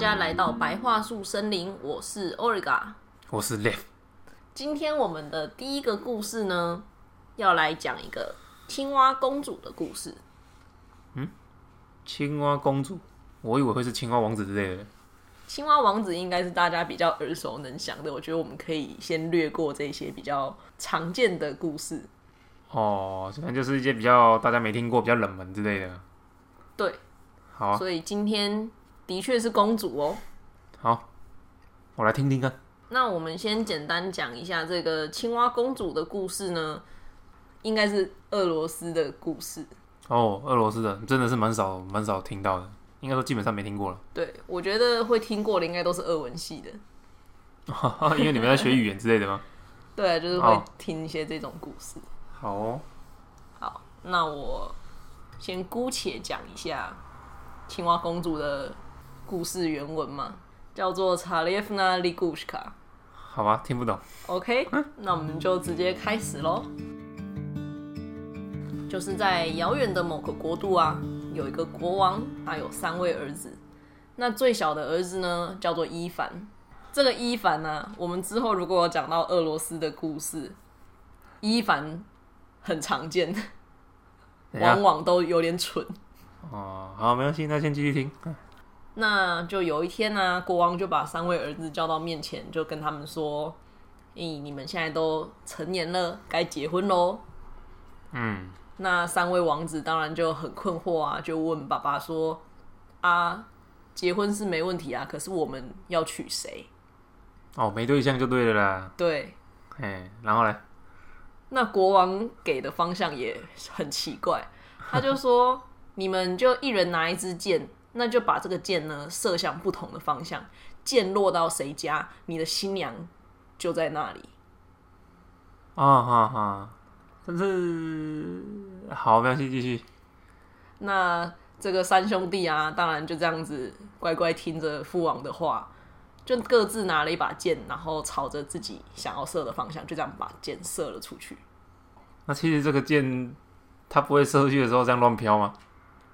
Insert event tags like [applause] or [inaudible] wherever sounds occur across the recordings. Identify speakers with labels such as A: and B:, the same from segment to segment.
A: 家来到白桦树森林，我是 Origa。
B: 我是 Lev，
A: 今天我们的第一个故事呢，要来讲一个青蛙公主的故事。
B: 嗯青蛙公主，我以为会是青蛙王子之类的。
A: 青蛙王子应该是大家比较耳熟能详的，我觉得我们可以先略过这些比较常见的故事。
B: 哦，可能就是一些比较大家没听过、比较冷门之类的。
A: 对，
B: 好啊，
A: 所以今天的确是公主哦。
B: 好，我来听听看。
A: 那我们先简单讲一下这个青蛙公主的故事呢，应该是俄罗斯的故事。
B: 哦，俄罗斯的真的是蛮少蛮少听到的，应该说基本上没听过了，
A: 对，我觉得会听过的应该都是俄文系的。[laughs]
B: 因为你们在学语言之类的吗？
A: 对，就是会
B: 哦
A: 听一些这种故事。
B: 好哦，
A: 好，那我先姑且讲一下青蛙公主的故事原文嘛，叫做查列夫娜利古什卡。
B: 好吧，听不懂。
A: OK，那我们就直接开始喽。就是在遥远的某个国度啊，有一个国王，他有三位儿子。那最小的儿子呢，叫做伊凡。这个伊凡呢、我们之后如果有讲到俄罗斯的故事，伊凡很常见，往往都有点蠢。
B: 哦，好，没关系，那先继续听。
A: 那就有一天呢、国王就把三位儿子叫到面前，就跟他们说：“咦，你们现在都成年了，该结婚喽。”
B: 嗯，
A: 那三位王子当然就很困惑啊，就问爸爸说：“啊，结婚是没问题啊，可是我们要娶谁
B: 哦，没对象就对了啦。？”
A: 对，
B: 哎，然后呢，
A: 那国王给的方向也很奇怪，他就说：“你们就一人拿一支箭，那就把这个箭呢射向不同的方向，箭落到谁家，你的新娘就在那里。
B: 啊哈哈，但是好，没关系，继续。”
A: 那这个三兄弟啊，当然就这样子乖乖听着父王的话，就各自拿了一把剑，然后朝着自己想要射的方向，就这样把箭射了出去。
B: 那其实这个箭，它不会射出去的时候这样乱飘吗？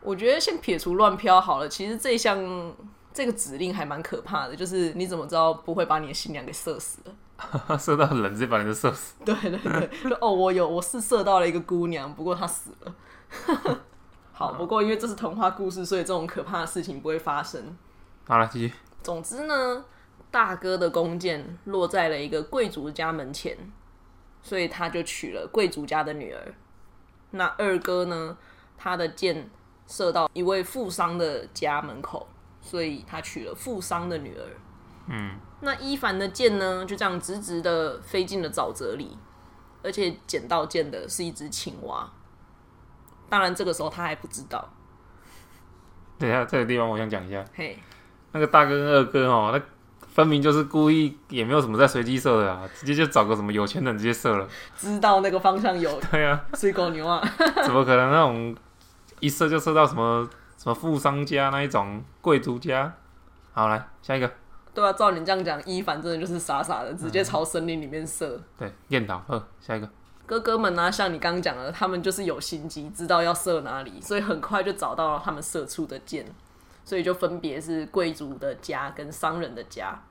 A: 我觉得先撇除乱飘好了，其实这一项这个指令还蛮可怕的，就是你怎么知道不会把你的新娘给射死了？[laughs]
B: 射到人直接把人就射死。
A: 对 [laughs] 对对，就 [laughs] 哦，我有我是射到了一个姑娘，不过她死了。好，不过因为这是童话故事，所以这种可怕的事情不会发生。
B: 好了，继续。
A: 总之呢，大哥的弓箭落在了一个贵族家门前，所以他就娶了贵族家的女儿。那二哥呢，他的箭射到一位富商的家门口，所以他娶了富商的女儿。
B: 嗯，
A: 那伊凡的箭呢，就这样直直的飞进了沼泽里，而且捡到箭的是一只青蛙。当然，这个时候他还不知道。
B: 等一下，这个地方我想讲一下，
A: 嘿，
B: 那个大哥跟二哥哦，那分明就是故意，也没有什么在随机射的啊，直接就找个什么有钱人直接射了。
A: 知道那个方向有
B: 对啊，
A: 水狗牛啊。[laughs]
B: 怎么可能那种一射就射到什么什么富商家那一种贵族家？好，来下一个，
A: 对啊，照你这样讲，伊凡真的就是傻傻的，直接朝森林里面射。
B: 对，念倒二，下一个。
A: 哥哥们呢、像你刚刚讲的，他们就是有心机，知道要射哪里，所以很快就找到了他们射出的箭，所以就分别是贵族的家跟商人的家。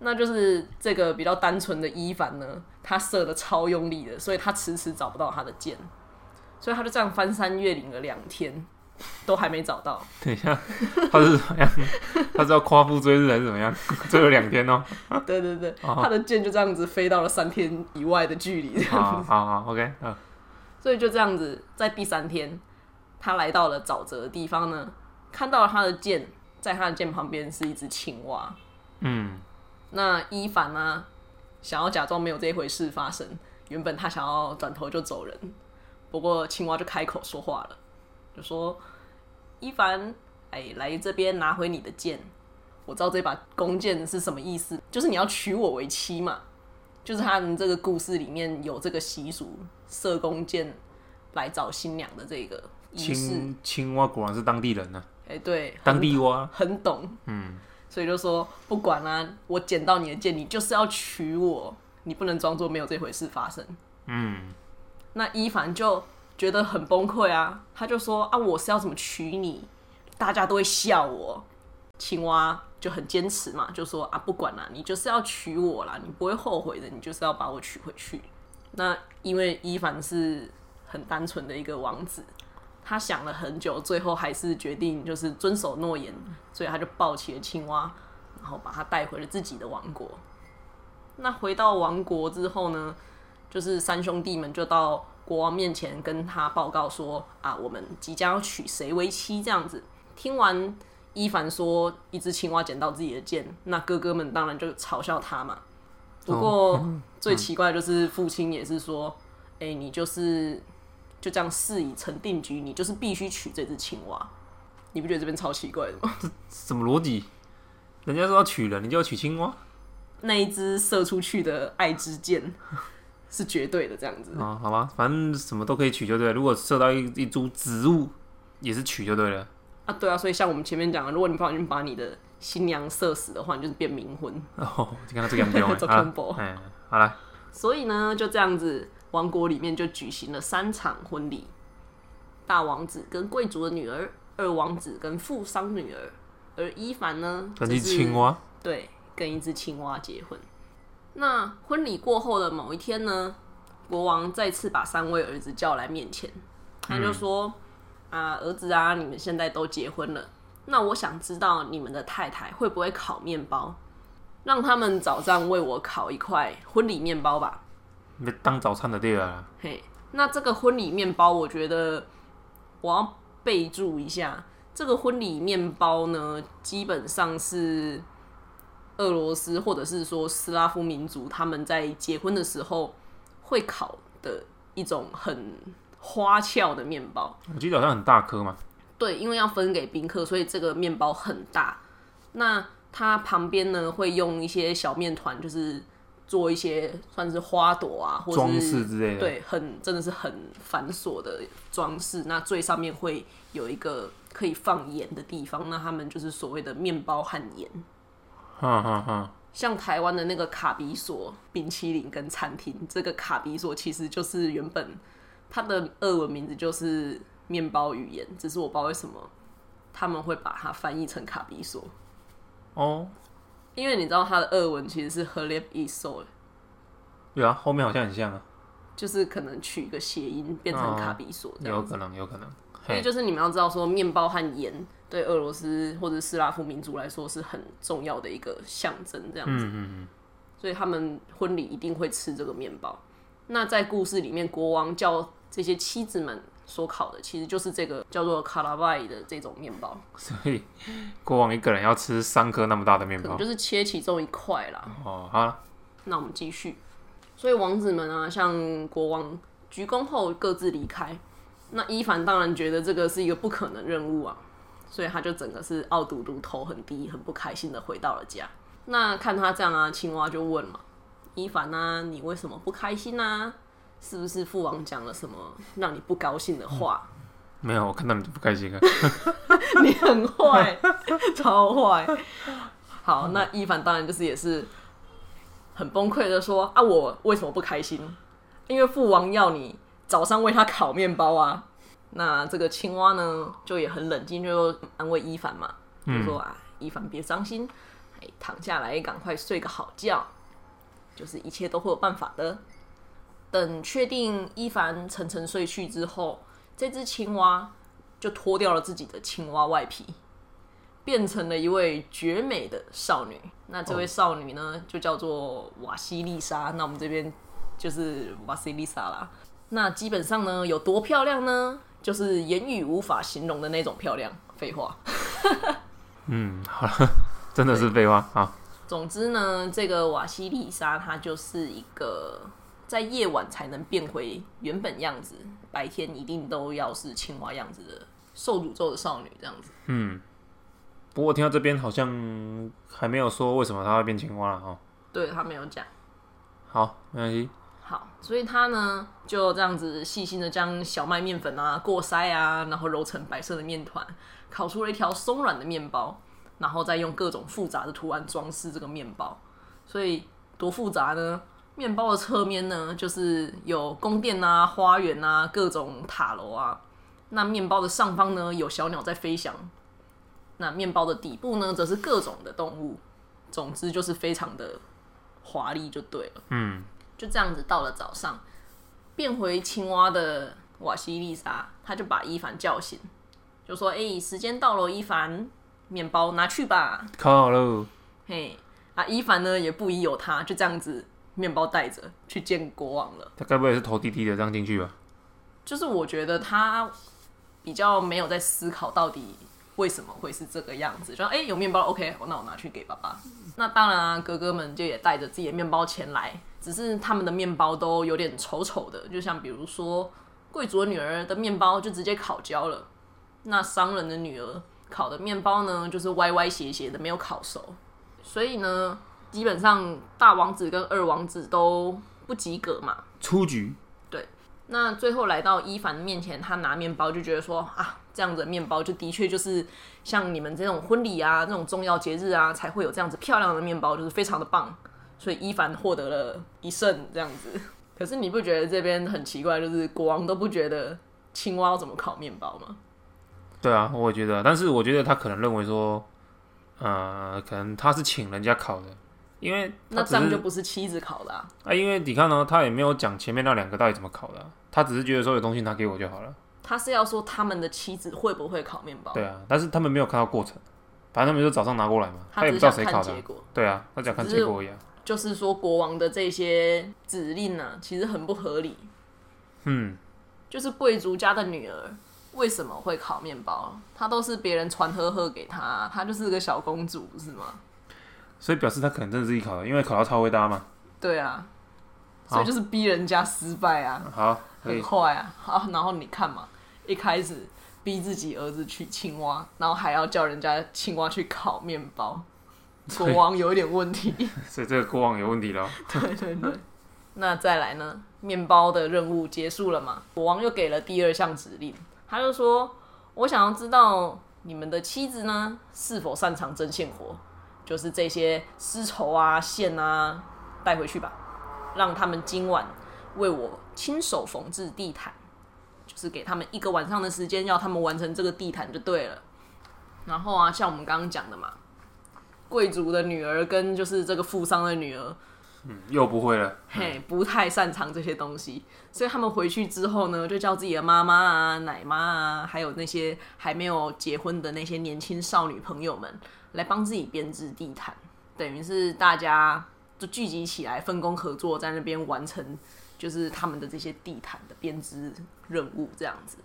A: 那就是这个比较单纯的伊凡呢，他射的超用力的，所以他迟迟找不到他的箭，所以他就这样翻山越岭了两天，都还没找到。
B: 等一下，他是怎么样？他是要夸父追日还是怎么样？[laughs] 追了两天哦。
A: 对对对，
B: 哦
A: 他的箭就这样子飞到了三天以外的距离，这样
B: 好好好，OK，嗯，
A: 所以就这样子，在第三天，他来到了沼泽的地方呢，看到了他的剑，在他的剑旁边是一只青蛙。
B: 嗯，
A: 那伊凡呢，想要假装没有这一回事发生，原本他想要转头就走人，不过青蛙就开口说话了，就说：“一凡，哎，来这边拿回你的剑。我知道这把弓箭是什么意思，就是你要娶我为妻嘛。就是他们这个故事里面有这个习俗，射弓箭来找新娘的这个仪式。
B: 青青蛙果然是当地人呢、
A: 哎、对，
B: 当地蛙。
A: 很懂，
B: 嗯，
A: 所以就说不管啦、我捡到你的剑，你就是要娶我，你不能装作没有这回事发生。
B: 嗯，
A: 那伊凡就觉得很崩溃啊，他就说啊，我是要怎么娶你？大家都会笑我，青蛙就很坚持嘛，就说啊，不管啦，你就是要娶我啦，你不会后悔的，你就是要把我娶回去。那因为伊凡是很单纯的一个王子，他想了很久，最后还是决定就是遵守诺言，所以他就抱起了青蛙，然后把他带回了自己的王国。那回到王国之后呢，就是三兄弟们就到国王面前跟他报告说啊，我们即将要娶谁为妻这样子。听完伊凡说一只青蛙捡到自己的剑，那哥哥们当然就嘲笑他嘛。不过最奇怪的就是父亲也是说，哎、你就是就这样事已成定局，你就是必须娶这只青蛙。你不觉得这边超奇怪的吗？[laughs]
B: 这什么逻辑？人家说要娶了，你就要娶青蛙
A: 那一只射出去的爱之箭是绝对的，这样子。
B: 啊？好吧，反正什么都可以取就对了。如果射到一一株植物，也是取就对了。
A: 啊，对啊，所以像我们前面讲的，如果你不小心把你的新娘射死的话，你就是变冥婚。
B: 哦，你看到这个严重
A: 做
B: 啊
A: combo
B: 哎，好了，
A: 所以呢，就这样子，王国里面就举行了三场婚礼：大王子跟贵族的女儿，二王子跟富商女儿，而伊凡呢，
B: 跟只
A: 则是
B: 青蛙，
A: 对，跟一只青蛙结婚。那婚礼过后的某一天呢，国王再次把三位儿子叫来面前，他就说：“啊，儿子啊，你们现在都结婚了，那我想知道你们的太太会不会烤面包，让他们早上为我烤一块婚礼面包吧。
B: 你当早餐的对了啦。
A: 嘿，那这个婚礼面包，我觉得我要备注一下，这个婚礼面包呢，基本上是俄罗斯或者是说斯拉夫民族他们在结婚的时候会烤的一种很花俏的面包。
B: 我记得好像很大颗嘛，
A: 对，因为要分给宾客，所以这个面包很大。那它旁边呢会用一些小面团，就是做一些算是花朵啊，或者
B: 装
A: 是
B: 饰之类的。
A: 对，很真的是很繁琐的装饰。那最上面会有一个可以放盐的地方，那他们就是所谓的面包和盐。像台湾的那个卡比索冰淇淋跟餐厅，这个卡比索其实就是原本它的俄文名字就是面包语言，只是我不知道为什么他们会把它翻译成卡比索，
B: 哦，
A: 因为你知道它的俄文其实是 h e l e b i s o
B: 对啊，后面好像很像啊，
A: 就是可能取一个谐音变成卡比索这样子。
B: 有可能，有可能。嘿，
A: 所以就是你们要知道说，面包和盐对俄罗斯或者斯拉夫民族来说是很重要的一个象征，这样子。
B: 嗯嗯嗯，
A: 所以他们婚礼一定会吃这个面包。那在故事里面，国王叫这些妻子们所烤的，其实就是这个叫做卡拉拜的这种面包，
B: 所以国王一个人要吃三颗那么大的面包。
A: 就是切其中一块啦。
B: 哦，好了，
A: 那我们继续。所以王子们啊，向国王鞠躬后各自离开。那伊凡当然觉得这个是一个不可能任务啊，所以他就整个是傲嘟嘟、头很低、很不开心的回到了家。那看他这样啊，青蛙就问嘛：“伊凡啊，你为什么不开心啊？是不是父王讲了什么让你不高兴的话？
B: 没有，我看到你就不开心啊。[laughs]
A: 你很坏，[laughs] 超坏。好，那伊凡当然就是也是很崩溃的说啊，我为什么不开心？因为父王要你早上为他烤面包啊。那这个青蛙呢，就也很冷静，就安慰伊凡嘛，就说啊，伊凡别伤心，哎，躺下来，赶快睡个好觉，就是一切都会有办法的。等确定伊凡沉沉睡去之后，这只青蛙就脱掉了自己的青蛙外皮，变成了一位绝美的少女。那这位少女呢，就叫做瓦西丽莎。那我们这边就是瓦西丽莎啦。那基本上呢，有多漂亮呢？就是言语无法形容的那种漂亮。废话。[laughs]
B: 嗯，好了，真的是废话啊。
A: 总之呢，这个瓦西丽莎她就是一个在夜晚才能变回原本样子，白天一定都要是青蛙样子的受诅咒的少女，这样子。
B: 嗯，不过我听到这边好像还没有说为什么她会变青蛙了哦。
A: 对她没有讲。
B: 好，没关系。
A: 好，所以他呢就这样子细心的将小麦面粉啊过筛啊，然后揉成白色的面团，烤出了一条松软的面包，然后再用各种复杂的图案装饰这个面包。所以多复杂呢？面包的侧面呢，就是有宫殿啊、花园啊、各种塔楼啊。那面包的上方呢，有小鸟在飞翔。那面包的底部呢，则是各种的动物。总之就是非常的华丽，就对了。
B: 嗯，
A: 就这样子，到了早上，变回青蛙的瓦西丽莎，他就把伊凡叫醒，就说：“哎、时间到了，伊凡，面包拿去吧。
B: 烤好喽。”
A: 嘿，啊，伊凡呢也不疑有他，就这样子，面包带着去见国王了。
B: 他该不会也是头低低的这样进去吧？
A: 就是我觉得他比较没有在思考到底为什么会是这个样子，就说哎、有面包，OK，那我拿去给爸爸。那当然啊，哥哥们就也带着自己的面包前来，只是他们的面包都有点丑丑的，就像比如说贵族的女儿的面包就直接烤焦了，那商人的女儿烤的面包呢，就是歪歪斜斜的，没有烤熟，所以呢，基本上大王子跟二王子都不及格嘛。
B: 出局。
A: 对那最后来到伊凡面前，他拿面包就觉得说啊，这样子的面包就的确就是像你们这种婚礼啊、这种重要节日啊，才会有这样子漂亮的面包，就是非常的棒。所以伊凡获得了一胜这样子。可是你不觉得这边很奇怪，就是国王都不觉得青蛙要怎么烤面包吗？
B: 对啊，我也觉得，但是我觉得他可能认为说，呃，可能他是请人家烤的，因为
A: 那这样就不是妻子烤的、啊。
B: 啊，因为你看呢，他也没有讲前面那两个到底怎么烤的啊、他只是觉得说有东西拿给我就好了。
A: 他是要说他们的妻子会不会烤面包？
B: 对啊，但是他们没有看到过程，反正他们就早上拿过来嘛，
A: 他
B: 也不知道谁烤的。对啊，他只想看结果一样。
A: 就是说国王的这些指令呢、其实很不合理。
B: 嗯，
A: 就是贵族家的女儿为什么会烤面包？她都是别人传呵呵给她，她就是个小公主，是吗？
B: 所以表示她可能真的自己烤的，因为烤到超会搭嘛。
A: 对啊，所以就是逼人家失败啊，
B: 好，
A: 很
B: 以。
A: 坏啊。好，然后你看嘛，一开始逼自己儿子娶青蛙，然后还要叫人家青蛙去烤面包，[laughs] 国王有一点问题。[laughs]
B: 所以这个国王有问题了。[laughs]
A: 对对对。那再来呢？面包的任务结束了嘛？国王又给了第二项指令，他就说：“我想要知道你们的妻子呢是否擅长针线活，就是这些丝绸啊、线啊，带回去吧，让他们今晚为我亲手缝制地毯，就是给他们一个晚上的时间，要他们完成这个地毯就对了。然后啊，像我们刚刚讲的嘛，贵族的女儿跟就是这个富商的女儿。”
B: 嗯，又不会了。
A: 嘿，不太擅长这些东西，所以他们回去之后呢，就叫自己的妈妈啊、奶妈啊，还有那些还没有结婚的那些年轻少女朋友们，来帮自己编织地毯，等于是大家就聚集起来，分工合作，在那边完成就是他们的这些地毯的编织任务，这样子。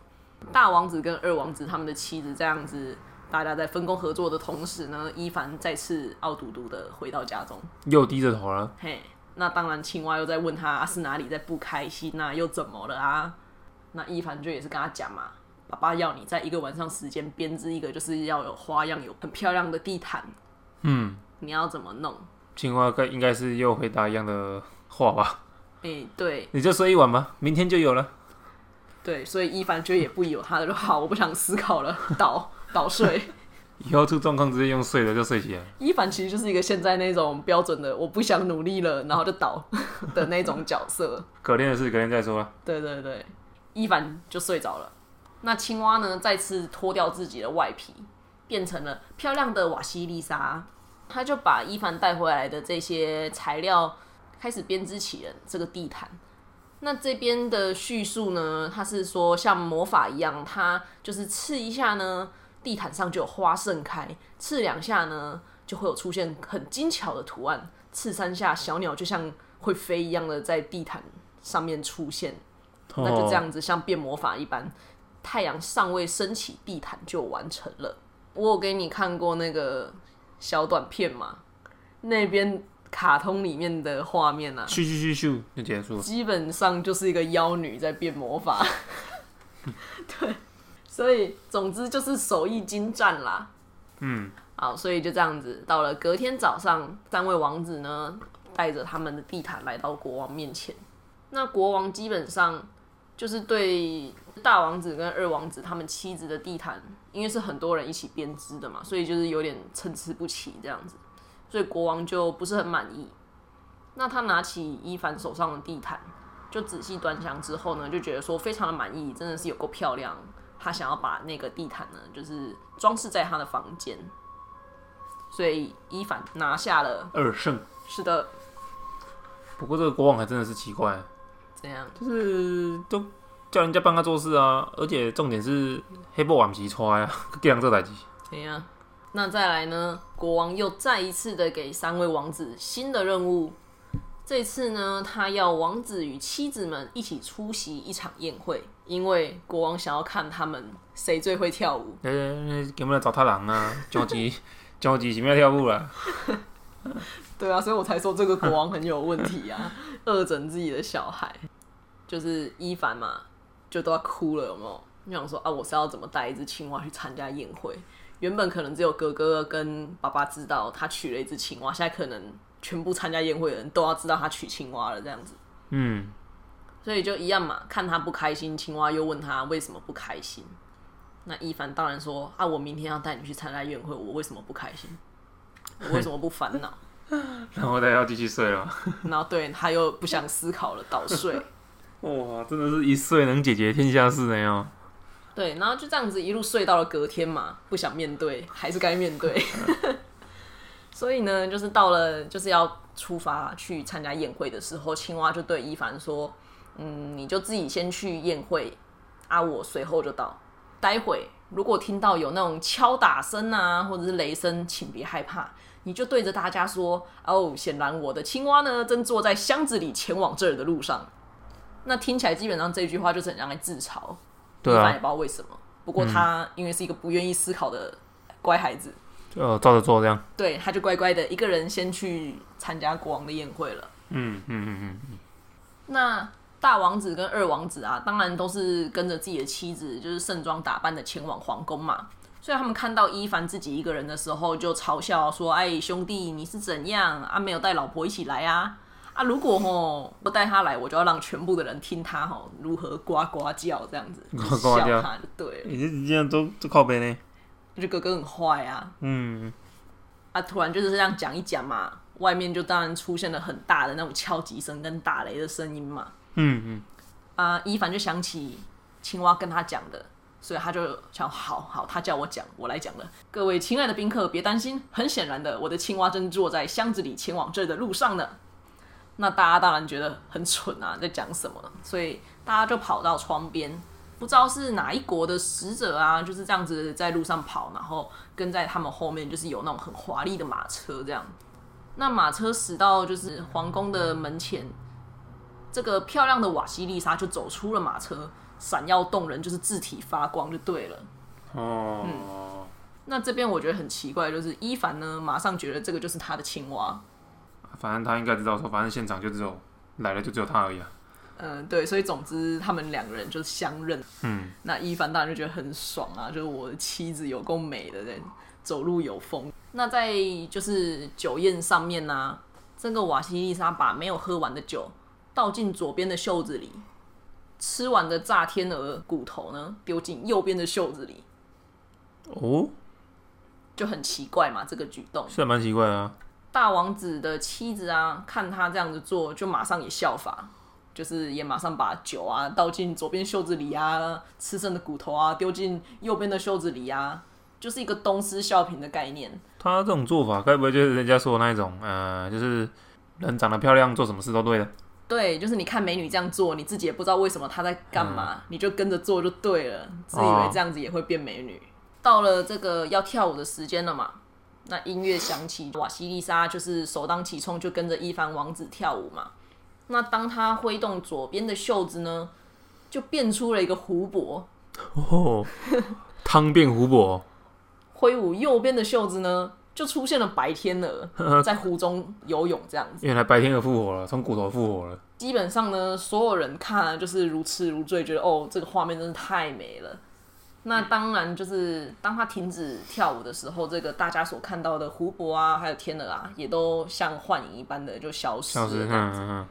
A: 大王子跟二王子他们的妻子这样子，大家在分工合作的同时呢，伊凡再次傲嘟嘟的回到家中。
B: 又低着头了。
A: 嘿，那当然，青蛙又在问他、啊是哪里在不开心啊，又怎么了啊？那伊凡就也是跟他讲嘛，爸爸要你在一个晚上时间编织一个，就是要有花样、有很漂亮的地毯，
B: 嗯，
A: 你要怎么弄？
B: 青蛙该应该是又回答一样的话吧？
A: 哎、对
B: 你就睡一晚吧，明天就有了。
A: 对，所以伊凡就也不有他的，就好，我不想思考了，倒倒睡。[laughs]
B: 以后出状况直接用睡的就睡起来。
A: 伊凡其实就是一个现在那种标准的我不想努力了，然后就倒的那种角色。[laughs]
B: 可怜的事，可怜再说了。
A: 对对对，伊凡就睡着了。那青蛙呢，再次脱掉自己的外皮，变成了漂亮的瓦西丽莎。他就把伊凡带回来的这些材料，开始编织起了这个地毯。那这边的叙述呢，他是说像魔法一样，他就是刺一下呢，地毯上就有花盛开；刺两下呢，就会有出现很精巧的图案；刺三下，小鸟就像会飞一样的在地毯上面出现。那就这样子，像变魔法一般，太阳尚未升起，地毯就完成了。我有给你看过那个小短片嘛？那边卡通里面的画面啊，
B: 咻咻咻咻就结束了。
A: 基本上就是一个妖女在变魔法。[laughs] [laughs] [laughs] 对，所以总之就是手艺精湛啦。
B: 嗯，
A: 好，所以就这样子，到了隔天早上，三位王子呢带着他们的地毯来到国王面前。那国王基本上就是对大王子跟二王子他们妻子的地毯，因为是很多人一起编织的嘛，所以就是有点参差不齐这样子，所以国王就不是很满意。那他拿起伊凡手上的地毯，就仔细端详之后呢，就觉得说非常的满意，真的是有够漂亮。他想要把那个地毯呢，就是装饰在他的房间，所以伊凡拿下了。
B: 二胜。
A: 是的，
B: 不过这个国王还真的是奇怪，
A: 怎样？
B: 就是都叫人家帮他做事啊，而且重点是黑布晚皮穿啊，这样这代志。
A: 怎样？那再来呢？国王又再一次的给三位王子新的任务。这次呢，他要王子与妻子们一起出席一场宴会，因为国王想要看他们谁最会跳舞。
B: 呃，[laughs] 有没有找他人啊？[laughs] 着急，着急，是要跳舞了。
A: 对啊，所以我才说这个国王很有问题啊，[laughs] 恶整自己的小孩。就是伊凡嘛，就都要哭了，有没有？你想说啊，我是要怎么带一只青蛙去参加宴会？原本可能只有哥哥跟爸爸知道他娶了一只青蛙，现在可能全部参加宴会的人都要知道他娶青蛙了，这样子。
B: 嗯，
A: 所以就一样嘛，看他不开心，青蛙又问他为什么不开心。那一凡当然说啊，我明天要带你去参加宴会，我为什么不开心？我为什么不烦恼？[laughs]
B: 然后他要继续睡了。
A: 然后对他又不想思考了，倒睡。[laughs]
B: 哇，真的是一睡能解决天下事呢哟。
A: 对，然后就这样子一路睡到了隔天嘛，不想面对，还是该面对。[laughs] 所以呢，就是到了就是要出发去参加宴会的时候，青蛙就对一凡说：“嗯，你就自己先去宴会，啊，我随后就到。待会如果听到有那种敲打声啊，或者是雷声，请别害怕，你就对着大家说：哦，显然我的青蛙呢，正坐在箱子里前往这儿的路上。那听起来基本上这句话就是很像在自嘲。”
B: 对啊，
A: 也不知道为什么。不过他因为是一个不愿意思考的乖孩子，
B: 就照着做这样。
A: 对，他就乖乖的一个人先去参加国王的宴会了。
B: 嗯嗯嗯嗯嗯。
A: 那大王子跟二王子啊，当然都是跟着自己的妻子，就是盛装打扮的前往皇宫嘛。所以他们看到伊凡自己一个人的时候，就嘲笑说：“哎，兄弟，你是怎样啊？没有带老婆一起来啊？”啊，如果吼不带他来，我就要让全部的人听他吼如何呱呱叫这样子，笑他就对了。
B: 你这样都都靠背呢？
A: 就哥哥很坏啊。
B: 嗯。
A: 啊，突然就是这样讲一讲嘛，外面就当然出现了很大的那种敲击声跟打雷的声音嘛。
B: 嗯嗯。
A: 啊，伊凡就想起青蛙跟他讲的，所以他就想，好好，他叫我讲，我来讲了。各位亲爱的宾客，别担心，很显然的，我的青蛙正坐在箱子里前往这的路上呢。那大家当然觉得很蠢啊，在讲什么？所以大家就跑到窗边，不知道是哪一国的使者啊，就是这样子在路上跑，然后跟在他们后面，就是有那种很华丽的马车这样。那马车驶到就是皇宫的门前，这个漂亮的瓦西丽莎就走出了马车，闪耀动人，就是字体发光就对了。
B: 哦，
A: 嗯。那这边我觉得很奇怪，就是伊凡呢，马上觉得这个就是他的青蛙。
B: 反正他应该知道，说反正现场就只有来了，就只有他而已啊。
A: 嗯，对，所以总之他们两个人就相认。
B: 嗯，
A: 那伊凡当然就觉得很爽啊，就是我的妻子有够美的人，走路有风。那在就是酒宴上面呢，这个瓦西丽莎把没有喝完的酒倒进左边的袖子里，吃完的炸天鹅骨头呢丢进右边的袖子里。
B: 哦，
A: 就很奇怪嘛，这个举动
B: 是蛮奇怪啊。
A: 大王子的妻子啊，看他这样子做，就马上也效法，就是也马上把酒啊倒进左边袖子里啊，吃剩的骨头啊丢进右边的袖子里啊，就是一个东施效颦的概念。
B: 他这种做法，该不会就是人家说的那种，呃，就是人长得漂亮，做什么事都对的？
A: 对，就是你看美女这样做，你自己也不知道为什么她在干嘛，你就跟着做就对了，自以为这样子也会变美女。到了这个要跳舞的时间了嘛？那音乐响起，瓦西丽莎就是首当其冲，就跟着伊凡王子跳舞嘛。那当他挥动左边的袖子呢，就变出了一个湖泊。
B: 哦，汤变湖泊。[laughs]
A: 挥舞右边的袖子呢，就出现了白天鹅 [laughs] 在湖中游泳，这样子。
B: 原来白天鹅复活了，从骨头复活了。
A: 基本上呢，所有人看了就是如痴如醉，觉得哦，这个画面真是太美了。那当然，就是当他停止跳舞的时候，这个大家所看到的湖泊啊，还有天鹅啊，也都像幻影一般的就消失了。
B: 消失，嗯嗯嗯。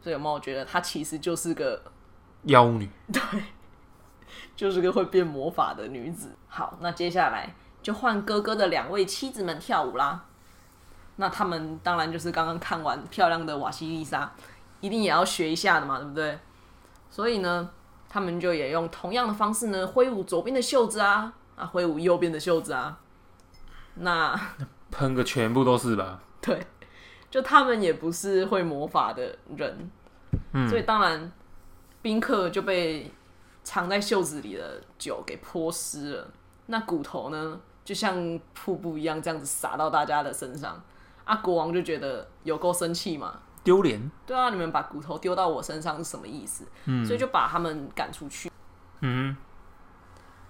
A: 所以有没有觉得她其实就是个
B: 妖女？[laughs]
A: 对，就是个会变魔法的女子。好，那接下来就换哥哥的两位妻子们跳舞啦。那他们当然就是刚刚看完漂亮的瓦西丽莎，一定也要学一下的嘛，对不对？所以呢。他们就也用同样的方式呢，挥舞左边的袖子啊，啊，挥舞右边的袖子啊。那 [laughs]
B: 喷个全部都是吧？
A: 对，就他们也不是会魔法的人，所以当然宾客就被藏在袖子里的酒给泼湿了。那骨头呢，就像瀑布一样这样子洒到大家的身上。啊，国王就觉得有够生气嘛，
B: 丢脸。
A: 对啊，你们把骨头丢到我身上是什么意思？所以就把他们赶出去。
B: 嗯，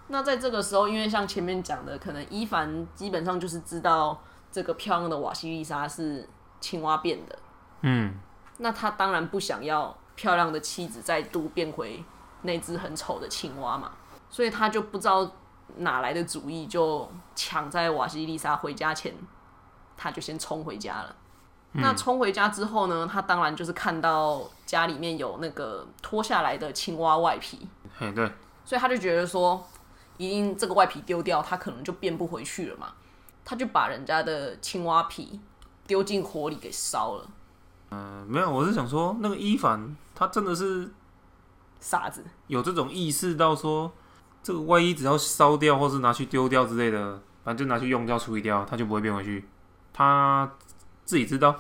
A: 那在这个时候，因为像前面讲的，可能伊凡基本上就是知道这个漂亮的瓦西丽莎是青蛙变的，
B: 嗯，
A: 那他当然不想要漂亮的妻子再度变回那只很丑的青蛙嘛，所以他就不知道哪来的主意，就抢在瓦西丽莎回家前，他就先冲回家了。那冲回家之后呢，他当然就是看到家里面有那个脱下来的青蛙外皮，
B: 嘿，对，
A: 所以他就觉得说，一定这个外皮丢掉，他可能就变不回去了嘛。他就把人家的青蛙皮丢进火里给烧了，
B: 嗯，没有，我是想说，那个伊凡他真的是
A: 傻子。
B: 有这种意识到说，这个外衣只要烧掉或是拿去丢掉之类的，反正就拿去用掉、处理掉，它就不会变回去。他自己知道，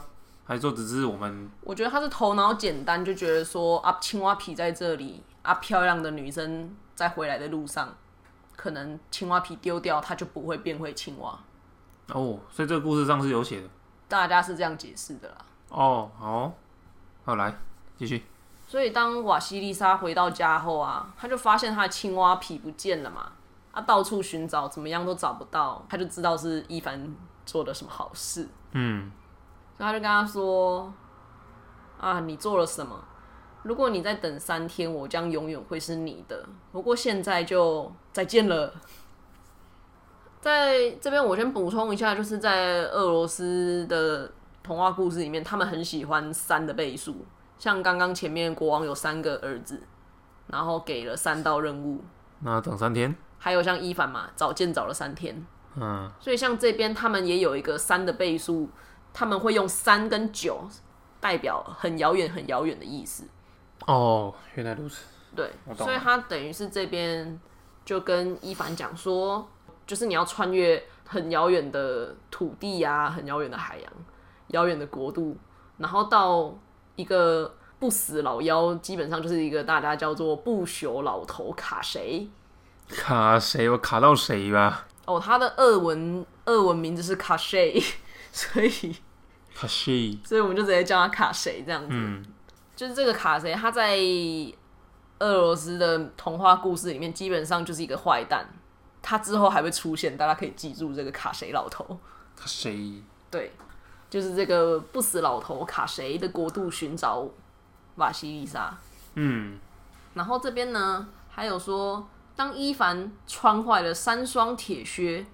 B: 还是说只是我们
A: 我觉得他是头脑简单，就觉得说啊，青蛙皮在这里啊，漂亮的女生在回来的路上，可能青蛙皮丢掉，它就不会变回青蛙。
B: 哦，所以这个故事上是有写的。
A: 大家是这样解释的啦。
B: 哦，好，好来继续。
A: 所以当瓦西丽莎回到家后啊，他就发现他的青蛙皮不见了嘛，他，到处寻找，怎么样都找不到，他就知道是伊凡做的什么好事，
B: 嗯，
A: 所以他就跟他说：“啊，你做了什么？如果你再等三天，我将永远会是你的。不过现在就再见了。”在这边，我先补充一下，就是在俄罗斯的童话故事里面，他们很喜欢三的倍数。像刚刚前面国王有三个儿子，然后给了三道任务，
B: 那等三天。
A: 还有像伊凡嘛，找见找了三天，
B: 嗯，
A: 所以像这边他们也有一个三的倍数，他们会用三跟九代表很遥远、很遥远的意思。
B: 哦，原来如此。
A: 对所以他等于是这边就跟伊凡讲说，就是你要穿越很遥远的土地啊，很遥远的海洋，遥远的国度，然后到一个不死老妖，基本上就是一个大家叫做不朽老头卡谁。
B: 卡谁？我卡到谁吧？
A: 哦，他的俄文俄文名字是卡谁，[laughs] 所以
B: 卡谁？
A: 所以我们就直接叫他卡谁这样子。
B: 嗯，
A: 就是这个卡谁，他在俄罗斯的童话故事里面，基本上就是一个坏蛋。他之后还会出现，大家可以记住这个卡谁老头。
B: 卡谁？
A: 对，就是这个不死老头卡谁的国度寻找瓦西丽莎。
B: 嗯，
A: 然后这边呢，还有说，当伊凡穿坏了三双铁靴，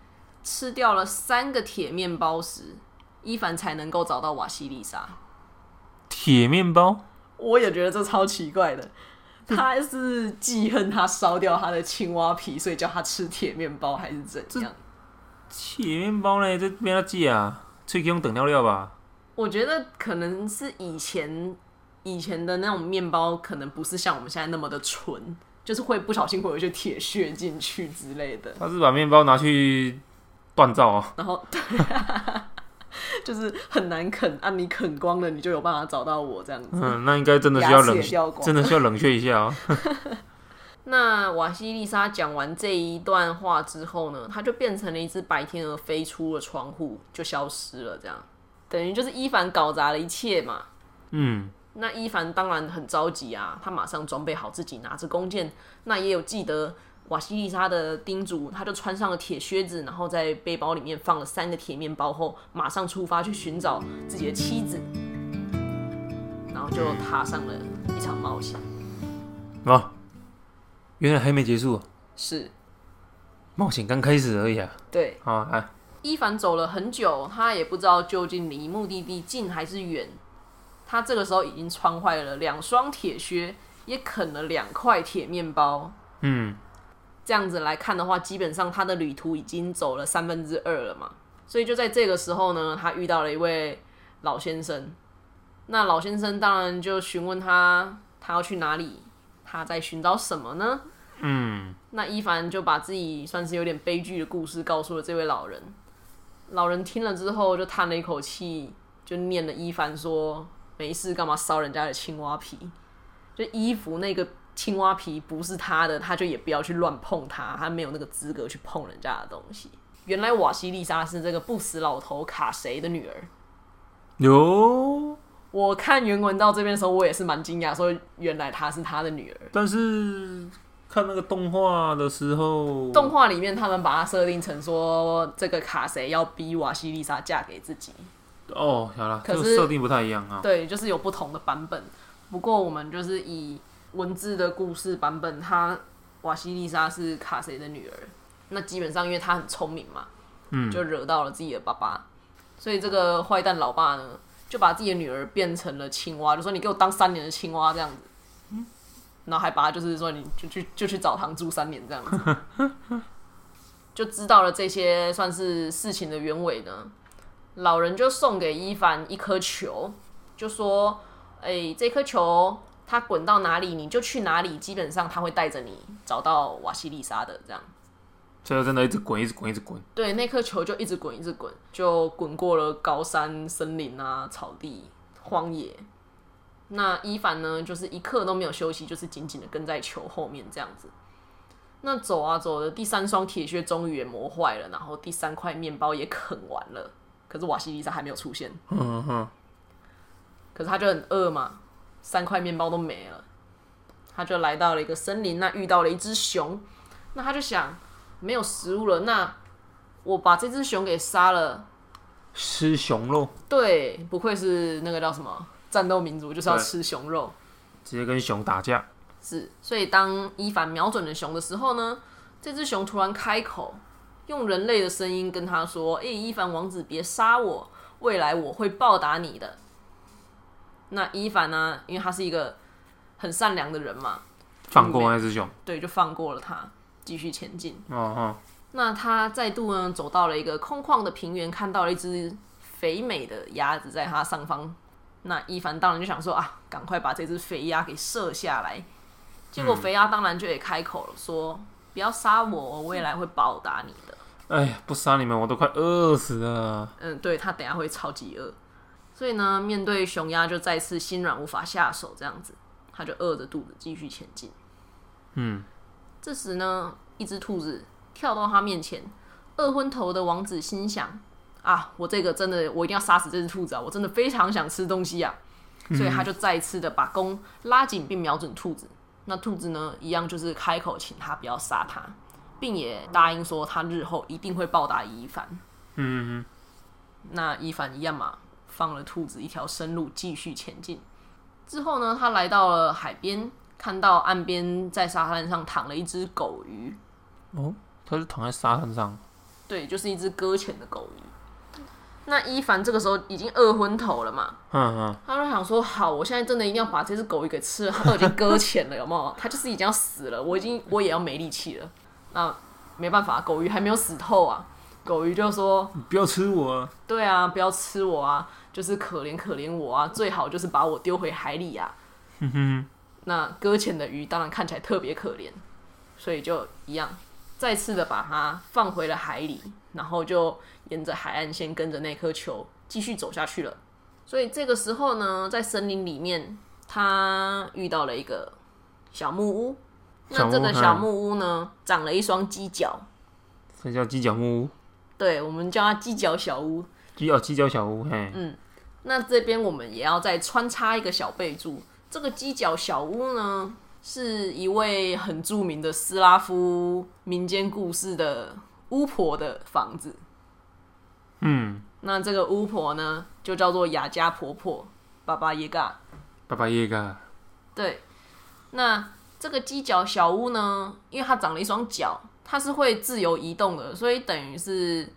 A: 吃掉了三个铁面包时，伊凡才能够找到瓦西丽莎。
B: 铁面包？
A: 我也觉得这超奇怪的，他是记恨他烧掉他的青蛙皮，所以叫他吃铁面包，还是怎样？
B: 铁面包呢？这边要记啊，喙用等料料吧？
A: 我觉得可能是以前以前的那种面包，可能不是像我们现在那么的纯，就是会不小心会有一些铁屑进去之类的。
B: 他是把面包拿去锻造啊？
A: 然后对、[laughs] 就是很难啃啊，你啃光了，你就有办法找到我这样子。
B: 嗯，那应该真的需要冷真的需要冷却一下哦。[laughs]
A: 那瓦西丽莎讲完这一段话之后呢，她就变成了一只白天鹅，飞出了窗户，就消失了。这样等于就是伊凡搞砸了一切嘛。
B: 嗯，
A: 那伊凡当然很着急啊，他马上装备好自己，拿着弓箭。那也有记得瓦西丽莎的叮嘱，他就穿上了铁靴子，然后在背包里面放了三个铁面包后，马上出发去寻找自己的妻子，然后就踏上了一场冒险。
B: 哦，原来还没结束，
A: 是
B: 冒险刚开始而已啊。
A: 对，
B: 好，啊，
A: 伊凡走了很久，他也不知道究竟离目的地近还是远。他这个时候已经穿坏了两双铁靴，也啃了两块铁面包。
B: 嗯，
A: 这样子来看的话，基本上他的旅途已经走了三分之二了嘛。所以就在这个时候呢，他遇到了一位老先生。那老先生当然就询问他，他要去哪里，他在寻找什么呢？
B: 嗯，
A: 那伊凡就把自己算是有点悲剧的故事告诉了这位老人。老人听了之后就叹了一口气，就念了伊凡说：“没事，干嘛烧人家的青蛙皮？就衣服那个青蛙皮不是他的，他就也不要去乱碰他，他没有那个资格去碰人家的东西。”原来瓦西丽莎是这个不死老头卡谁的女儿。
B: 有，
A: 我看原文到这边的时候，我也是蛮惊讶，说原来她是他的女儿。
B: 但是看那个动画的时候，
A: 动画里面他们把它设定成说，这个卡谁要逼瓦西丽莎嫁给自己。
B: 哦，好了，这
A: 可是
B: 个设定不太一样啊。
A: 对，就是有不同的版本。不过我们就是以文字的故事版本，她瓦西丽莎是卡谁的女儿。那基本上因为她很聪明嘛，
B: 嗯，
A: 就惹到了自己的爸爸，所以这个坏蛋老爸呢，就把自己的女儿变成了青蛙，就说你给我当三年的青蛙这样子。然后还把他就是说你就去就去澡堂住三年这样子，[laughs] 就知道了这些算是事情的原委呢。老人就送给伊凡一颗球，就说：“哎、这颗球它滚到哪里你就去哪里，基本上它会带着你找到瓦西丽莎的这样。”
B: 这个真的一直滚，一直滚，一直滚。
A: 对，那颗球就一直滚，一直滚，就滚过了高山、森林啊、草地、荒野。那伊凡呢，就是一刻都没有休息，就是紧紧的跟在球后面这样子。那走啊走的，第三双铁靴终于也磨坏了，然后第三块面包也啃完了，可是瓦西里莎还没有出现。
B: 嗯哼，
A: 可是他就很饿嘛，三块面包都没了，他就来到了一个森林，那遇到了一只熊，那他就想没有食物了，那我把这只熊给杀了，
B: 吃熊肉，
A: 对，不愧是那个叫什么战斗民族，就是要吃熊肉，
B: 直接跟熊打架。
A: 是，所以当伊凡瞄准了熊的时候呢，这只熊突然开口，用人类的声音跟他说：“诶、伊凡王子，别杀我，未来我会报答你的。”那伊凡呢，因为他是一个很善良的人嘛，
B: 放过那只熊。
A: 对，就放过了他，继续前进。
B: 哦哈，
A: 那他再度呢走到了一个空旷的平原，看到了一只肥美的鸭子在他上方。那伊凡当然就想说啊，赶快把这只肥鸭给射下来。结果肥鸭当然就也开口了，说不要杀我，我未来会报答你的。
B: 哎呀，不杀你们我都快饿死了。
A: 嗯，对他等下会超级饿，所以呢，面对熊鸭就再次心软无法下手，这样子，他就饿着肚子继续前进。
B: 嗯，
A: 这时呢，一只兔子跳到他面前，二婚头的王子心想：啊，我这个真的，我一定要杀死这只兔子啊！我真的非常想吃东西啊！所以他就再一次的把弓拉紧，并瞄准兔子。那兔子呢，一样就是开口请他不要杀他，并也答应说他日后一定会报答伊凡。
B: 嗯
A: 那伊凡一样嘛，放了兔子一条生路，继续前进。之后呢，他来到了海边，看到岸边在沙滩上躺了一只狗鱼，
B: 哦，他是躺在沙滩上。
A: 对，就是一只搁浅的狗鱼。那伊凡这个时候已经饿昏头了嘛，
B: 嗯嗯，
A: 他就想说：好，我现在真的一定要把这只狗鱼给吃了，它都已经搁浅了，有没有？[laughs] 它就是已经要死了，我已经我也要没力气了。那没办法，狗鱼还没有死透啊。狗鱼就说：
B: 你不要吃我啊！
A: 对啊，不要吃我啊，就是可怜可怜我啊，最好就是把我丢回海里啊。
B: 哼哼，
A: 那搁浅的鱼当然看起来特别可怜，所以就一样，再次的把它放回了海里，然后就沿着海岸线跟着那颗球继续走下去了。所以这个时候呢，在森林里面，他遇到了一个小木屋。那这个小木屋呢，长了一双犄角，
B: 这叫犄角木屋，
A: 对我们叫它犄角小屋。
B: 犄角犄角小屋，嘿，嗯
A: 那这边我们也要再穿插一个小备注，这个犄角小屋呢，是一位很著名的斯拉夫民间故事的巫婆的房子。
B: 嗯，
A: 那这个巫婆呢，就叫做雅加婆婆，巴巴耶嘎。
B: 爸爸耶嘎，
A: 对，那这个犄角小屋呢，因为它长了一双脚，它是会自由移动的，所以等于是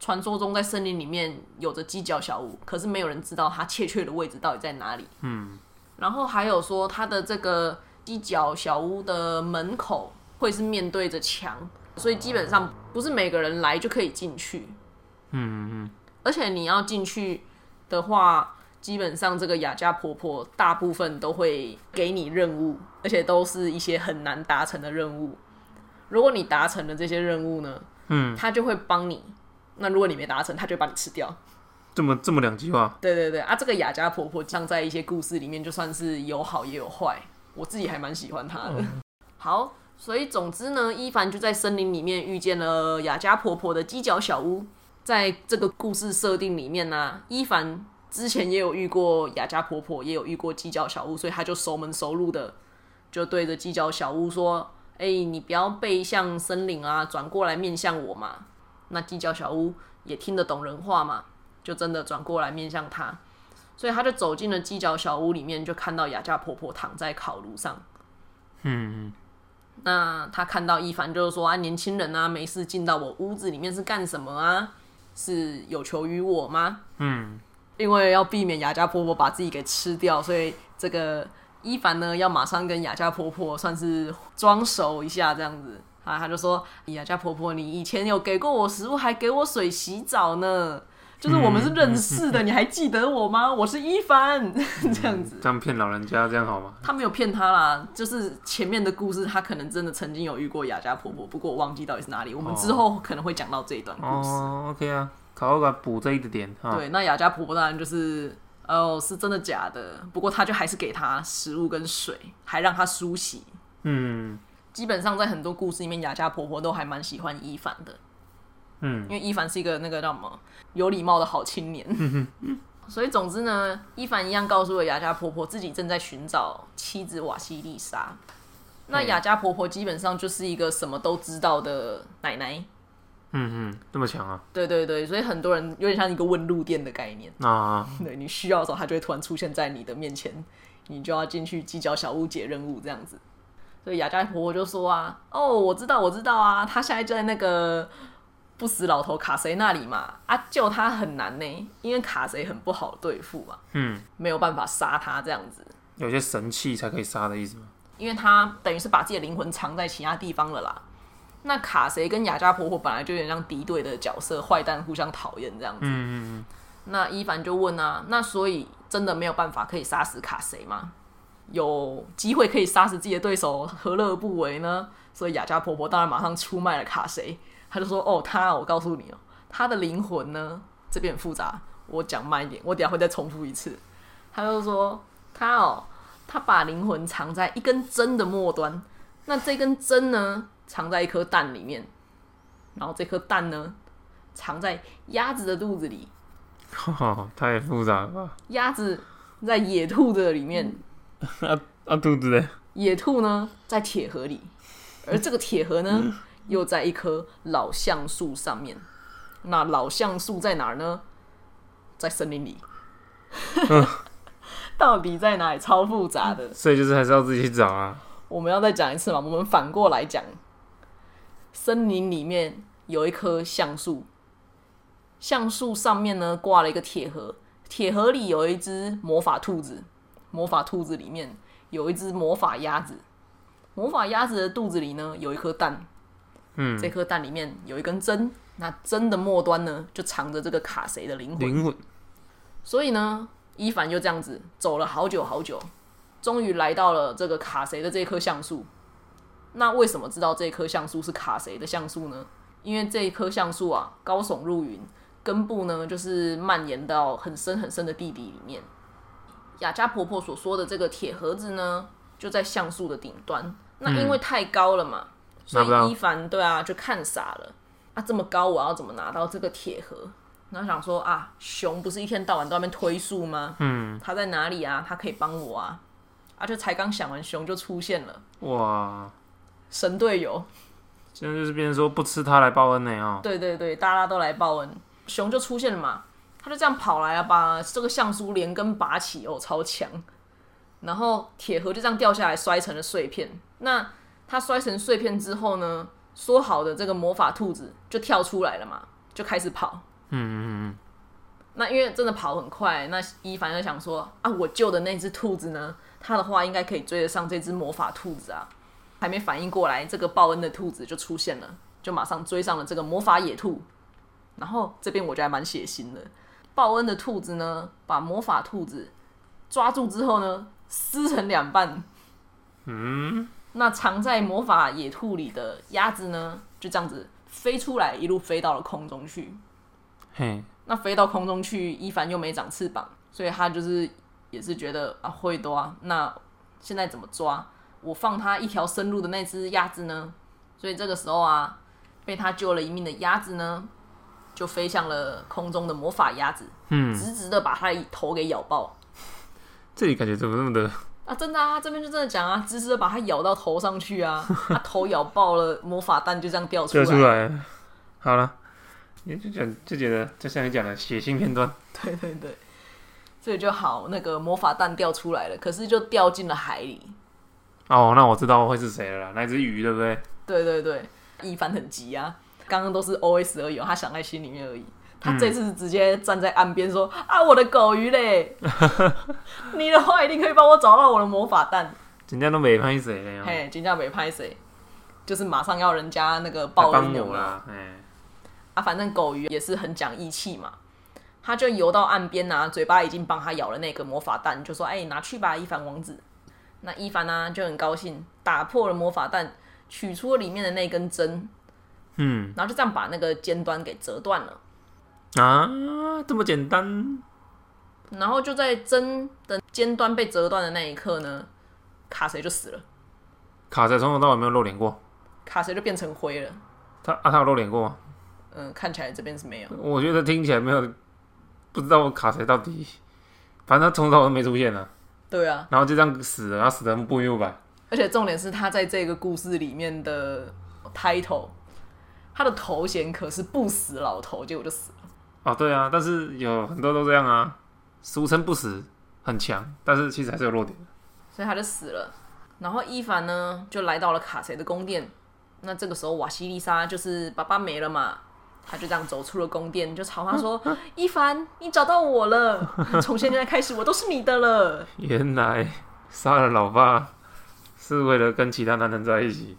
A: 传说中在森林里面有着犄角小屋，可是没有人知道它确切的位置到底在哪里。
B: 嗯，
A: 然后还有说，它的这个犄角小屋的门口会是面对着墙，所以基本上不是每个人来就可以进去。
B: 嗯嗯
A: 而且你要进去的话，基本上这个雅家婆婆大部分都会给你任务，而且都是一些很难达成的任务。如果你达成了这些任务呢，
B: 嗯，
A: 她就会帮你；那如果你没达成，她就把你吃掉。
B: 这么这么两极化，
A: 对对对啊，这个雅家婆婆像在一些故事里面，就算是有好也有坏，我自己还蛮喜欢她的。好，所以总之呢，伊凡就在森林里面遇见了雅家婆婆的犄角小屋。在这个故事设定里面呢、伊凡之前也有遇过雅家婆婆，也有遇过犄角小屋，所以他就熟门熟路的就对着犄角小屋说：“哎、你不要背向森林啊，转过来面向我嘛。”那犄角小屋也听得懂人话嘛，就真的转过来面向他，所以他就走进了犄角小屋里面，就看到雅家婆婆躺在烤炉上。
B: 嗯，
A: 那他看到伊凡就是说啊，年轻人啊，没事进到我屋子里面是干什么啊？是有求于我吗？
B: 嗯，
A: 因为要避免雅家婆婆把自己给吃掉，所以这个伊凡呢要马上跟雅家婆婆算是装熟一下这样子啊，他就说雅家婆婆，你以前有给过我食物，还给我水洗澡呢。就是我们是认识的，你还记得我吗？我是一凡，这样子。
B: 这样骗老人家这样好吗？
A: 他没有骗他啦，就是前面的故事，他可能真的曾经有遇过雅家婆婆，不过我忘记到底是哪里。我们之后可能会讲到这一段故事。
B: 哦，OK 啊，考个补这一个点哈。
A: 对，那雅家婆婆当然就是，哦，是真的假的？不过他就还是给他食物跟水，还让他梳洗。
B: 嗯
A: 基本上在很多故事里面，雅家婆婆都还蛮喜欢伊凡的，
B: 嗯
A: 因为伊凡是一个那个叫什么有礼貌的好青年。所以总之呢，伊凡一样告诉了雅家婆婆自己正在寻找妻子瓦西丽莎。那
B: 嗯
A: 雅家婆婆基本上就是一个什么都知道的奶奶，
B: 嗯嗯，这么强啊？
A: 对对对，所以很多人有点像一个问路店的概念。
B: 啊
A: 对你需要的时候，他就会突然出现在你的面前，你就要进去计较小屋解任务这样子。所以雅家婆婆就说啊，哦，我知道，我知道啊，他现在就在那个不死老头卡谁那里嘛，啊，救他很难呢，因为卡谁很不好对付嘛，
B: 嗯，
A: 没有办法杀他这样子，
B: 有些神器才可以杀的意思吗？
A: 因为他等于是把自己的灵魂藏在其他地方了啦。那卡谁跟雅家婆婆本来就有点像敌对的角色，坏蛋互相讨厌这样子。
B: 嗯嗯
A: 那伊凡就问啊，那所以真的没有办法可以杀死卡谁吗？有机会可以杀死自己的对手，何乐而不为呢？所以雅家婆婆当然马上出卖了卡谁，她就说：“哦，他，我告诉你哦，他的灵魂呢，这边很复杂，我讲慢一点，我等下会再重复一次。”他就说：“他哦，他把灵魂藏在一根针的末端，那这根针呢，藏在一颗蛋里面，然后这颗蛋呢，藏在鸭子的肚子里。”
B: 嗯，太复杂了吧？
A: 鸭子在野兔的里面，[laughs]
B: 啊啊，肚子呢？
A: 野兔呢在铁盒里，而这个铁盒呢 [laughs] 又在一棵老橡树上面。那老橡树在哪儿呢？在森林里。[laughs] 到底在哪里？超复杂的。
B: 所以就是还是要自己去找啊。
A: 我们要再讲一次嘛？我们反过来讲，森林里面有一棵橡树，橡树上面呢挂了一个铁盒，铁盒里有一只魔法兔子，魔法兔子里面有一只魔法鸭子，魔法鸭子的肚子里呢有一颗蛋，
B: 嗯，
A: 这颗蛋里面有一根针，那针的末端呢就藏着这个卡谁的灵魂。
B: 灵魂。
A: 所以呢，伊凡就这样子走了好久好久，终于来到了这个卡谁的这棵橡树。那为什么知道这棵橡树是卡谁的橡树呢？因为这一棵橡树啊，高耸入云，根部呢就是蔓延到很深很深的地底里面。雅家婆婆所说的这个铁盒子呢，就在橡树的顶端。那因为太高了嘛，所
B: 拿不到
A: 以伊凡对啊就看傻了。啊，这么高，我要怎么拿到这个铁盒？然后想说啊，熊不是一天到晚都在那边推树吗？
B: 嗯，
A: 他在哪里啊？他可以帮我啊！啊，就才刚想完，熊就出现了，
B: 哇，
A: 神队友。
B: 现在就是变成说不吃他来报恩呢哦。
A: 对对对，大家都来报恩，熊就出现了嘛。他就这样跑来啊，把这个橡树连根拔起，哦，超强。然后铁盒就这样掉下来，摔成了碎片。那它摔成碎片之后呢，说好的这个魔法兔子就跳出来了嘛，就开始跑。
B: 嗯嗯嗯
A: 那因为真的跑很快，那伊凡就想说啊，我救的那只兔子呢，它的话应该可以追得上这只魔法兔子啊。还没反应过来，这个报恩的兔子就出现了，就马上追上了这个魔法野兔。然后这边我觉得还蛮血腥的，报恩的兔子呢，把魔法兔子抓住之后呢，撕成两半。
B: 嗯，
A: 那藏在魔法野兔里的鸭子呢，就这样子飞出来，一路飞到了空中去。
B: 嘿，
A: 那飞到空中去，伊凡又没长翅膀，所以他就是也是觉得啊会多啊。那现在怎么抓？我放他一条生路的那只鸭子呢？所以这个时候啊，被他救了一命的鸭子呢，就飞向了空中的魔法鸭子，
B: 嗯，
A: 直直的把他的头给咬爆。
B: 这里感觉怎么那么的？
A: 啊，真的啊，这边就真的讲啊，直直的把它咬到头上去啊，他头咬爆了，魔法弹就这样掉出来。
B: 掉出来，好了，你就讲就觉得，就像你讲的血腥片段，[laughs]
A: 对对对，所以就好，那个魔法弹掉出来了，可是就掉进了海里。
B: 哦，那我知道会是谁了啦，那只鱼对不对？
A: 对对对，一凡很急啊，刚刚都是 O S 而已哦，他想在心里面而已。他这次是直接站在岸边说：“啊，我的狗鱼嘞！[laughs] 你的话一定可以帮我找到我的魔法蛋。
B: 人家都没拍谁了”呀，
A: 嘿，金价没拍谁，就是马上要人家那个报恩有没有
B: 帮我啦，哎，
A: 啊，反正狗鱼也是很讲义气嘛，他就游到岸边啊，嘴巴已经帮他咬了那个魔法蛋，就说：“哎、拿去吧，伊凡王子。”那伊凡呢就很高兴，打破了魔法蛋，取出了里面的那根针，
B: 嗯
A: 然后就这样把那个尖端给折断了。
B: 啊，这么简单，
A: 然后就在针的尖端被折断的那一刻呢，卡谁就死了，
B: 卡谁从头到尾没有露脸过，
A: 卡谁就变成灰了。
B: 他啊他有露脸过吗？
A: 嗯，看起来这边是没有。
B: 我觉得听起来没有，不知道卡谁到底，反正他从头到尾都没出现啊，
A: 对啊，
B: 然后就这样死了，然后死的不明不白，
A: 而且重点是他在这个故事里面的 title，他的头衔可是不死老头，结果就死了。
B: 哦对啊，但是有很多都这样啊，俗称不死很强，但是其实还是有弱点的，
A: 所以他就死了。然后伊凡呢，就来到了卡谁的宫殿。那这个时候，瓦西丽莎就是爸爸没了嘛，他就这样走出了宫殿，就朝他说：[laughs] “伊凡，你找到我了，从现在开始我都是你的了。
B: 原来杀了老爸是为了跟其他男人在一起，”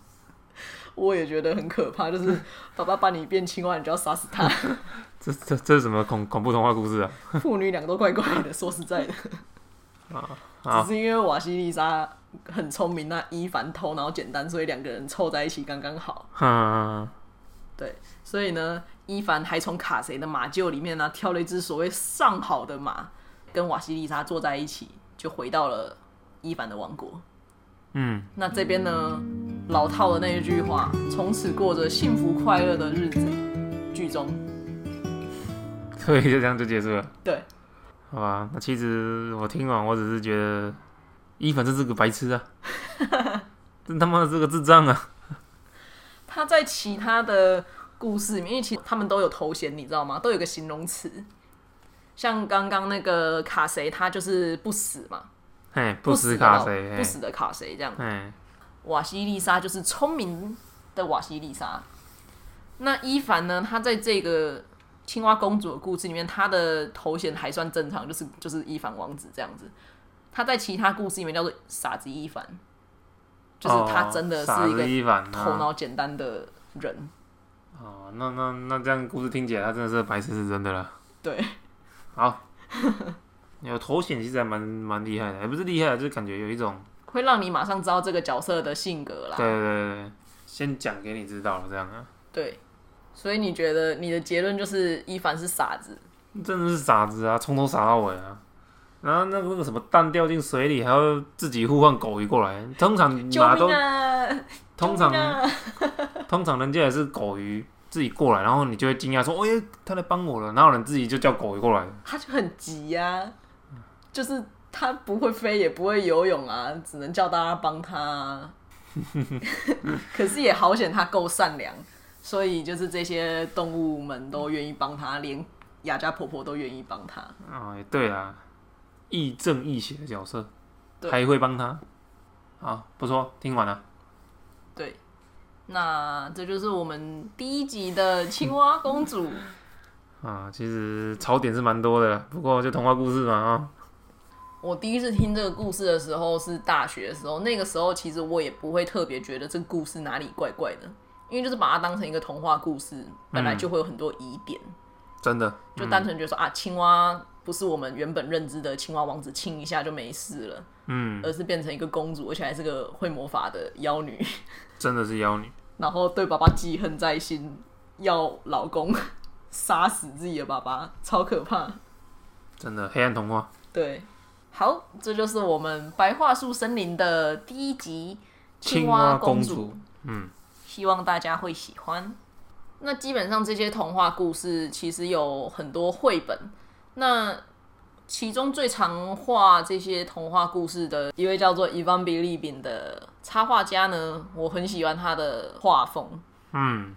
A: 我也觉得很可怕，就是 [laughs] 爸爸把你变青蛙，你就要杀死他。
B: 这这这是什么恐恐怖童话故事啊？
A: 父女两个都怪怪的，[laughs] 说实在的，
B: 啊
A: 只是因为瓦西丽莎很聪明，那伊凡头脑简单，所以两个人凑在一起刚刚好。[laughs]
B: 哼，
A: 对，所以呢，伊凡还从卡谁的马厩里面呢挑了一只所谓上好的马，跟瓦西丽莎坐在一起，就回到了伊凡的王国。
B: 嗯，
A: 那这边呢，老套的那一句话，从此过着幸福快乐的日子，剧中
B: 所以就这样就结束了。
A: 对，
B: 好吧，那其实我听完，我只是觉得伊凡真是个白痴啊，[laughs] 真他妈的是个智障啊！
A: 他在其他的故事里面，因为其实他们都有头衔，你知道吗？都有个形容词。像刚刚那个卡谁，他就是不死嘛，
B: 嘿，
A: 不
B: 不死卡谁？
A: 不死的卡谁这样。
B: 嘿，
A: 瓦西丽莎就是聪明的瓦西丽莎。那伊凡呢？他在这个青蛙公主的故事里面，他的头衔还算正常，就是就是伊凡王子这样子。他在其他故事里面叫做傻子伊凡，就是他真的是一个。头脑简单的人。
B: 哦，那那那这样故事听起来，他真的是白痴，是真的了。
A: 对，
B: 好，[laughs] 有头衔其实还蛮蛮厉害的，也不是厉害，就是感觉有一种，
A: 会让你马上知道这个角色的性格啦。
B: 对对对对，先讲给你知道了这样啊。
A: 对，所以你觉得你的结论就是伊凡是傻子？
B: 真的是傻子啊，从头傻到尾啊。然后那个那个什么蛋掉进水里，还要自己呼唤狗鱼过来。通常
A: 救
B: 马都
A: 啊！
B: 通常
A: 啊 [laughs]
B: 通常人家也是狗鱼自己过来，然后你就会惊讶说：“哦耶，他来帮我了。”哪有人自己就叫狗鱼过来？
A: 他就很急呀、就是他不会飞也不会游泳啊，只能叫大家帮他、啊。[laughs] 可是也好险，他够善良，所以就是这些动物们都愿意帮他，连雅家婆婆都愿意帮他。
B: 啊，也对啊，亦正亦邪的角色，
A: 对
B: 还会帮他。好，不错，听完了。
A: 对，那这就是我们第一集的青蛙公主。[laughs]
B: 啊，其实槽点是蛮多的，不过就童话故事嘛啊。
A: 我第一次听这个故事的时候是大学的时候，那个时候其实我也不会特别觉得这个故事哪里怪怪的，因为就是把它当成一个童话故事，本来就会有很多疑点。
B: 真的，
A: 就单纯觉得说、啊，青蛙不是我们原本认知的青蛙王子，亲一下就没事了，
B: 嗯，
A: 而是变成一个公主，而且还是个会魔法的妖女，[laughs]
B: 真的是妖女，
A: 然后对爸爸记恨在心，要老公 [laughs] 杀死自己的爸爸，超可怕。
B: 真的黑暗童话，
A: 对，好，这就是我们白桦树森林的第一集
B: 青
A: 蛙
B: 公
A: 主，，
B: 嗯，
A: 希望大家会喜欢。那基本上这些童话故事其实有很多绘本，那其中最常画这些童话故事的一位叫做 Ivan Bilibin 的插画家呢，我很喜欢他的画风。
B: 嗯，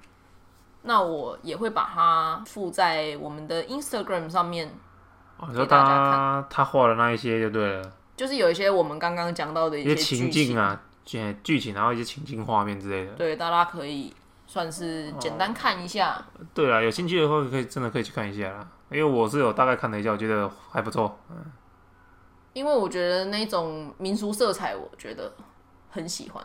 A: 那我也会把它附在我们的 Instagram 上面，
B: 哦，你说
A: 大家
B: 他他画的那一些就对了，
A: 就是有一些我们刚刚讲到的一
B: 一些情境啊，剧剧情，然后一些情境画面之类的。
A: 对，大家可以算是简单看一下。
B: 对啦，有兴趣的话可以真的可以去看一下啦，因为我是有大概看了一下，我觉得还不错。
A: 嗯因为我觉得那种民俗色彩，我觉得很喜欢。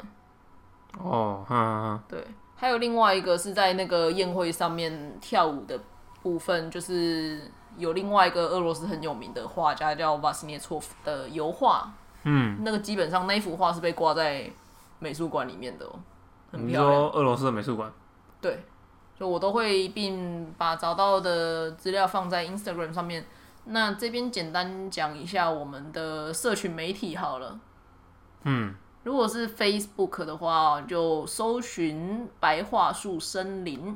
B: 哦，哼哼哼，
A: 对，还有另外一个是在那个宴会上面跳舞的部分，就是有另外一个俄罗斯很有名的画家叫瓦斯涅措夫的油画，
B: 嗯，
A: 那个基本上那一幅画是被挂在美术馆里面的哦，很
B: 你
A: 漂亮。
B: 说俄罗斯的美术馆，
A: 对，就我都会并把找到的资料放在 Instagram 上面。那这边简单讲一下我们的社群媒体好了。
B: 嗯，
A: 如果是 Facebook 的话，就搜寻白桦树森林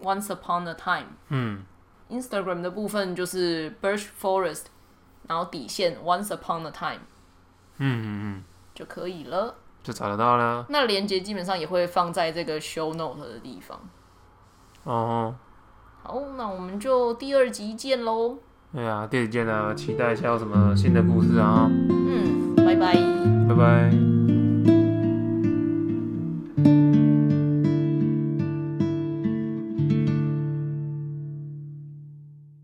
A: Once Upon a Time。
B: 嗯，
A: Instagram 的部分就是 Birch Forest，然后底线 Once Upon a Time
B: 嗯嗯嗯，
A: 就可以了。
B: 就找得到了。
A: 那链接基本上也会放在这个 Show Note 的地方。
B: 哦，
A: 好，那我们就第二集见喽。
B: 对啊，第二集见啊，期待一下有什么新的故事啊，
A: 嗯，拜拜。
B: 拜拜。